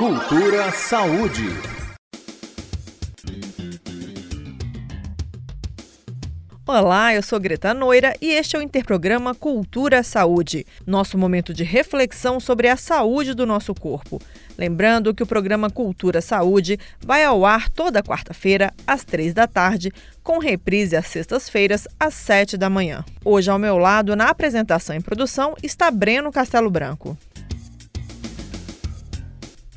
Cultura Saúde. Olá, eu sou Greta Noira e este é o Interprograma Cultura Saúde, nosso momento de reflexão sobre a saúde do nosso corpo. Lembrando que o programa Cultura Saúde vai ao ar toda quarta-feira, às três da tarde, com reprise às sextas-feiras, às sete da manhã. Hoje, ao meu lado, na apresentação e produção, está Breno Castelo Branco.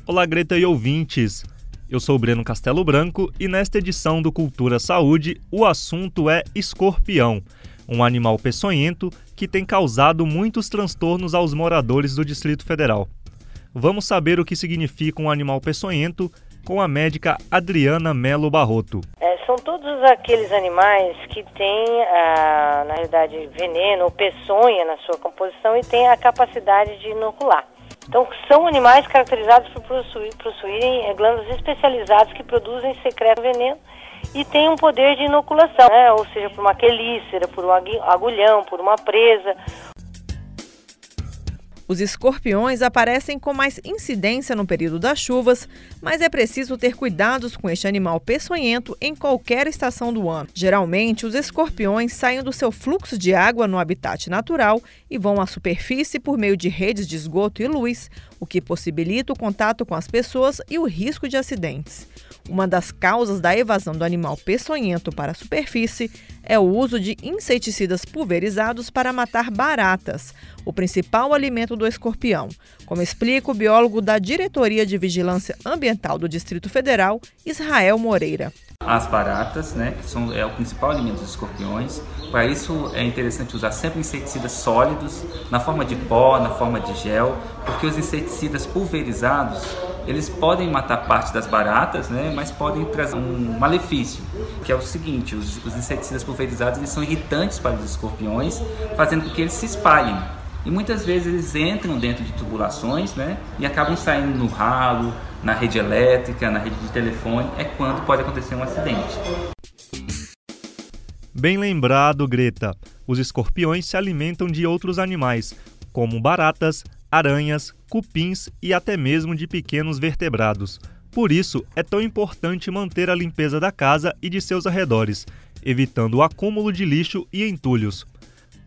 Olá, Greta e ouvintes! Eu sou Breno Castelo Branco e nesta edição do Cultura Saúde o assunto é escorpião, um animal peçonhento que tem causado muitos transtornos aos moradores do Distrito Federal. Vamos saber o que significa um animal peçonhento com a médica Adriana Melo Barroto. É, são todos aqueles animais que têm, ah, na realidade, veneno ou peçonha na sua composição e têm a capacidade de inocular. Então, são animais caracterizados por possuir, possuírem eh, glândulas especializadas que produzem secreto veneno e têm um poder de inoculação, né? ou seja, por uma quelícera, por um agulhão, por uma presa os escorpiões aparecem com mais incidência no período das chuvas, mas é preciso ter cuidados com este animal peçonhento em qualquer estação do ano. Geralmente, os escorpiões saem do seu fluxo de água no habitat natural e vão à superfície por meio de redes de esgoto e luz, o que possibilita o contato com as pessoas e o risco de acidentes. Uma das causas da evasão do animal peçonhento para a superfície é o uso de inseticidas pulverizados para matar baratas, o principal alimento do escorpião, como explica o biólogo da Diretoria de Vigilância Ambiental do Distrito Federal, Israel Moreira. As baratas, né, que são, é o principal alimento dos escorpiões. Para isso é interessante usar sempre inseticidas sólidos, na forma de pó, na forma de gel, porque os inseticidas pulverizados eles podem matar parte das baratas, né, mas podem trazer um malefício, que é o seguinte: os, os inseticidas pulverizados eles são irritantes para os escorpiões, fazendo com que eles se espalhem. E muitas vezes eles entram dentro de tubulações né, e acabam saindo no ralo, na rede elétrica, na rede de telefone. É quando pode acontecer um acidente. Bem lembrado, Greta. Os escorpiões se alimentam de outros animais, como baratas, aranhas, cupins e até mesmo de pequenos vertebrados. Por isso, é tão importante manter a limpeza da casa e de seus arredores, evitando o acúmulo de lixo e entulhos.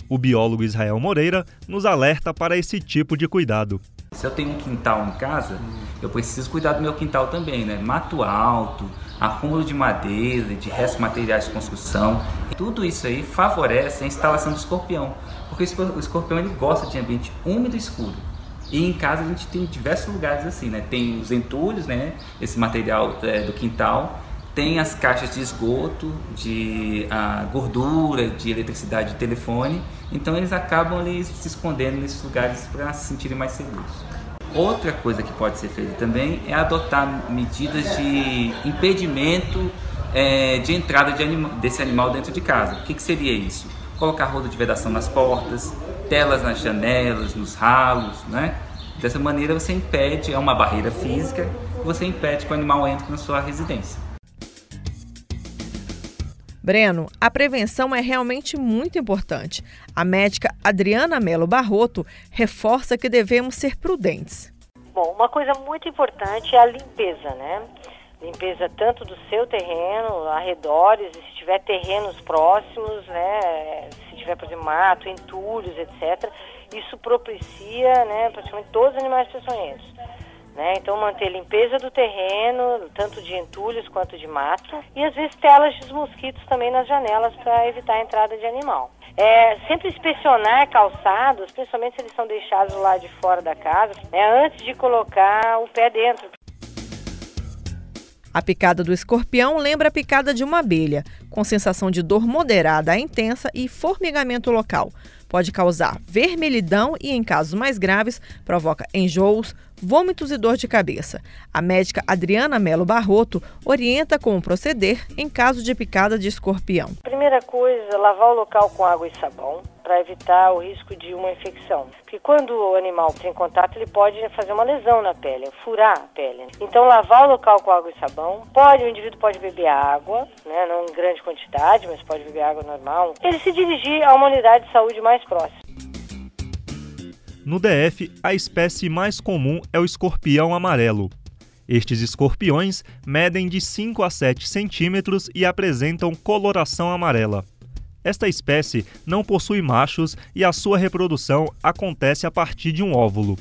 O biólogo Israel Moreira nos alerta para esse tipo de cuidado. Se eu tenho um quintal em casa, eu preciso cuidar do meu quintal também, né? Mato alto, acúmulo de madeira, de restos materiais de construção. Tudo isso aí favorece a instalação do escorpião, porque o escorpião ele gosta de ambiente úmido e escuro. E em casa a gente tem diversos lugares assim, né? Tem os entulhos, né? Esse material é, do quintal. Tem as caixas de esgoto, de ah, gordura, de eletricidade de telefone. Então eles acabam ali se escondendo nesses lugares para se sentirem mais seguros. Outra coisa que pode ser feita também é adotar medidas de impedimento é, de entrada de anima desse animal dentro de casa. O que, que seria isso? Colocar roda de vedação nas portas, telas nas janelas, nos ralos, né? Dessa maneira você impede, é uma barreira física, você impede que o animal entre na sua residência. Breno, a prevenção é realmente muito importante. A médica Adriana Melo Barroto reforça que devemos ser prudentes. Bom, uma coisa muito importante é a limpeza, né? Limpeza tanto do seu terreno, arredores, e se tiver terrenos próximos, né? Tiver, por exemplo, mato, entulhos, etc., isso propicia né, praticamente todos os animais peçonhentos. Né? Então, manter a limpeza do terreno, tanto de entulhos quanto de mato, e às vezes telas de mosquitos também nas janelas para evitar a entrada de animal. É, sempre inspecionar calçados, principalmente se eles são deixados lá de fora da casa, né, antes de colocar o pé dentro. A picada do escorpião lembra a picada de uma abelha, com sensação de dor moderada a intensa e formigamento local. Pode causar vermelhidão e, em casos mais graves, provoca enjoos, vômitos e dor de cabeça. A médica Adriana Melo Barroto orienta como proceder em caso de picada de escorpião. Primeira coisa, lavar o local com água e sabão para evitar o risco de uma infecção. Porque quando o animal tem contato, ele pode fazer uma lesão na pele, furar a pele. Então, lavar o local com água e sabão. Pode, o indivíduo pode beber água, né, não em grande quantidade, mas pode beber água normal. Ele se dirigir a uma unidade de saúde mais próxima. No DF, a espécie mais comum é o escorpião amarelo. Estes escorpiões medem de 5 a 7 centímetros e apresentam coloração amarela. Esta espécie não possui machos e a sua reprodução acontece a partir de um óvulo.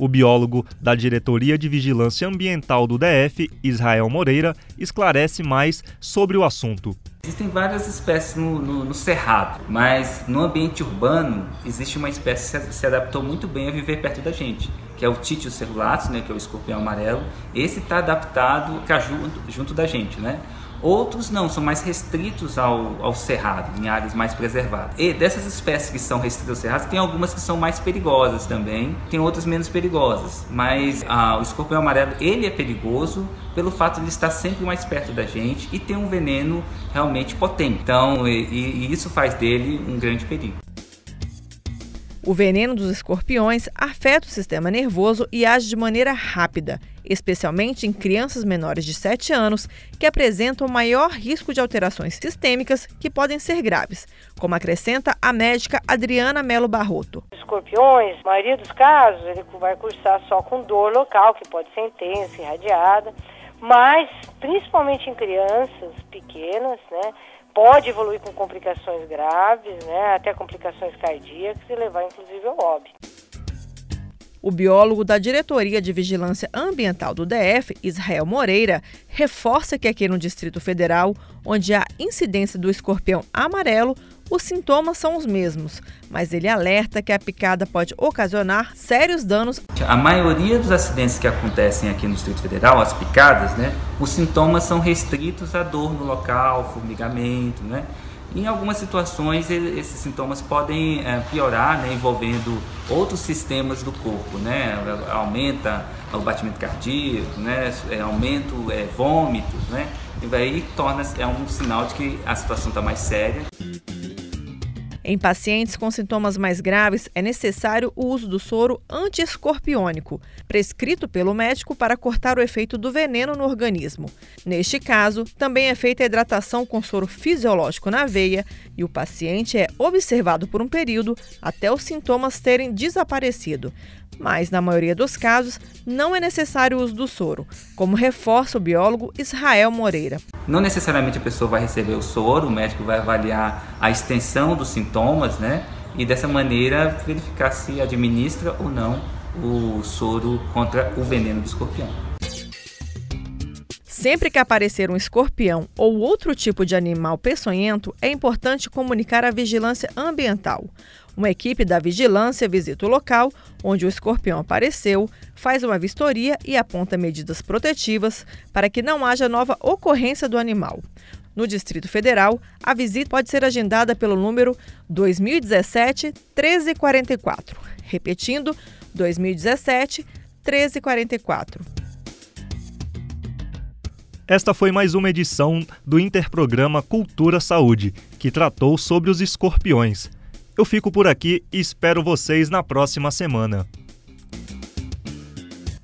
O biólogo da Diretoria de Vigilância Ambiental do DF, Israel Moreira, esclarece mais sobre o assunto. Existem várias espécies no, no, no, cerrado, mas no ambiente urbano existe uma espécie que se adaptou muito bem a viver perto da gente, que é o Títio cerulatus, né, que é o escorpião amarelo. Esse está adaptado junto, junto da gente, né? Outros não, são mais restritos ao, ao cerrado, em áreas mais preservadas. E dessas espécies que são restritas ao cerrado, tem algumas que são mais perigosas também, tem outras menos perigosas. Mas ah, o escorpião amarelo, ele é perigoso pelo fato de estar sempre mais perto da gente e ter um veneno realmente potente. Então, e, e isso faz dele um grande perigo. O veneno dos escorpiões afeta o sistema nervoso e age de maneira rápida, especialmente em crianças menores de 7 anos que apresentam maior risco de alterações sistêmicas que podem ser graves, como acrescenta a médica Adriana Melo Barroto. Escorpiões, na maioria dos casos, ele vai cursar só com dor local, que pode ser intensa, irradiada, mas principalmente em crianças pequenas, né? Pode evoluir com complicações graves, né, até complicações cardíacas e levar inclusive ao óbito. O biólogo da Diretoria de Vigilância Ambiental do DF, Israel Moreira, reforça que aqui no Distrito Federal, onde há incidência do escorpião amarelo, os sintomas são os mesmos, mas ele alerta que a picada pode ocasionar sérios danos. A maioria dos acidentes que acontecem aqui no Distrito Federal, as picadas, né, os sintomas são restritos à dor no local, formigamento, né? Em algumas situações, esses sintomas podem é, piorar, né, envolvendo outros sistemas do corpo, né? Aumenta o batimento cardíaco, né? É, aumento é, vômitos, né? E aí torna é um sinal de que a situação está mais séria. Em pacientes com sintomas mais graves, é necessário o uso do soro antiescorpiônico, prescrito pelo médico para cortar o efeito do veneno no organismo. Neste caso, também é feita a hidratação com soro fisiológico na veia e o paciente é observado por um período até os sintomas terem desaparecido mas na maioria dos casos não é necessário o uso do soro, como reforça o biólogo Israel Moreira. Não necessariamente a pessoa vai receber o soro, o médico vai avaliar a extensão dos sintomas, né? E dessa maneira verificar se administra ou não o soro contra o veneno do escorpião. Sempre que aparecer um escorpião ou outro tipo de animal peçonhento, é importante comunicar à vigilância ambiental. Uma equipe da vigilância visita o local onde o escorpião apareceu, faz uma vistoria e aponta medidas protetivas para que não haja nova ocorrência do animal. No Distrito Federal, a visita pode ser agendada pelo número 2017 1344. Repetindo, 2017 1344. Esta foi mais uma edição do Interprograma Cultura Saúde, que tratou sobre os escorpiões. Eu fico por aqui e espero vocês na próxima semana.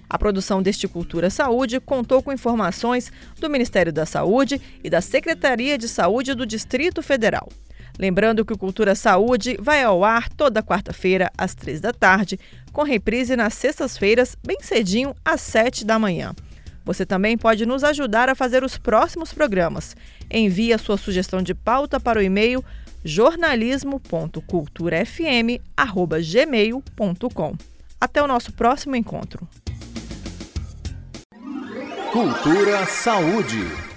A produção deste Cultura Saúde contou com informações do Ministério da Saúde e da Secretaria de Saúde do Distrito Federal. Lembrando que o Cultura Saúde vai ao ar toda quarta-feira, às três da tarde, com reprise nas sextas-feiras, bem cedinho, às sete da manhã. Você também pode nos ajudar a fazer os próximos programas. Envie a sua sugestão de pauta para o e-mail jornalismo.culturafm@gmail.com. Até o nosso próximo encontro. Cultura Saúde.